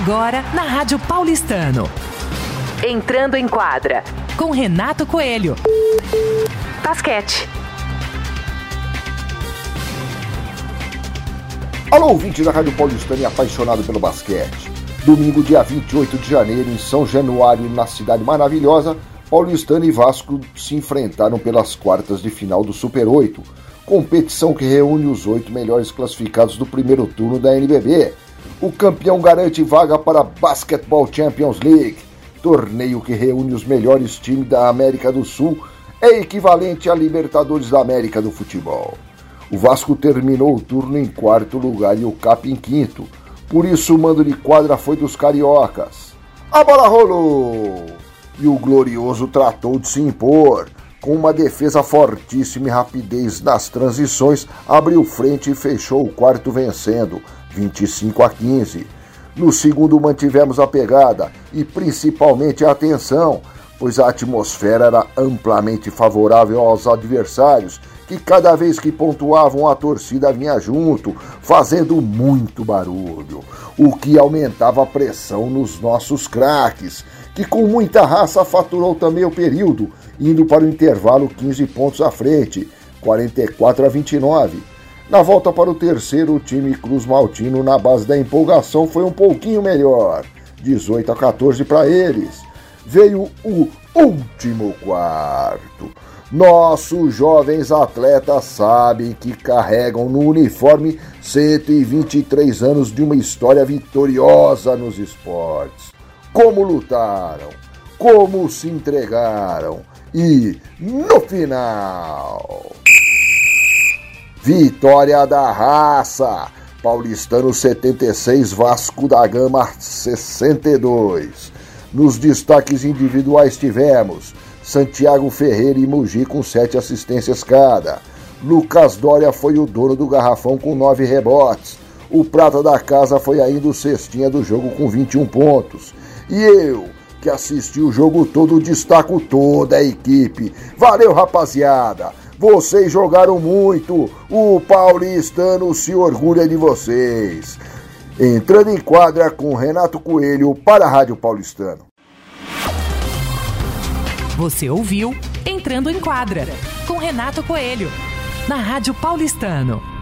Agora na Rádio Paulistano. Entrando em quadra com Renato Coelho. Basquete. Alô, ouvinte da Rádio Paulistano e apaixonado pelo basquete. Domingo, dia 28 de janeiro, em São Januário, na cidade maravilhosa, Paulistano e Vasco se enfrentaram pelas quartas de final do Super 8, competição que reúne os oito melhores classificados do primeiro turno da NBB. O campeão garante vaga para a Basketball Champions League, torneio que reúne os melhores times da América do Sul, é equivalente à Libertadores da América do futebol. O Vasco terminou o turno em quarto lugar e o Cap em quinto. Por isso o mando de quadra foi dos cariocas. A bola rolou! E o Glorioso tratou de se impor. Com uma defesa fortíssima e rapidez nas transições, abriu frente e fechou o quarto vencendo, 25 a 15. No segundo mantivemos a pegada e principalmente a atenção, pois a atmosfera era amplamente favorável aos adversários que cada vez que pontuavam a torcida vinha junto, fazendo muito barulho, o que aumentava a pressão nos nossos craques, que com muita raça faturou também o período, indo para o intervalo 15 pontos à frente, 44 a 29. Na volta para o terceiro, o time Cruz Maltino, na base da empolgação, foi um pouquinho melhor, 18 a 14 para eles. Veio o último quarto. Nossos jovens atletas sabem que carregam no uniforme 123 anos de uma história vitoriosa nos esportes. Como lutaram, como se entregaram e, no final, vitória da raça. Paulistano 76, Vasco da Gama 62. Nos destaques individuais tivemos Santiago Ferreira e Mugi com sete assistências cada. Lucas Dória foi o dono do garrafão com nove rebotes. O prata da casa foi ainda o cestinha do jogo com 21 pontos. E eu, que assisti o jogo todo, destaco toda a equipe. Valeu, rapaziada! Vocês jogaram muito. O paulistano se orgulha de vocês. Entrando em quadra com Renato Coelho para a Rádio Paulistano. Você ouviu Entrando em Quadra, com Renato Coelho, na Rádio Paulistano.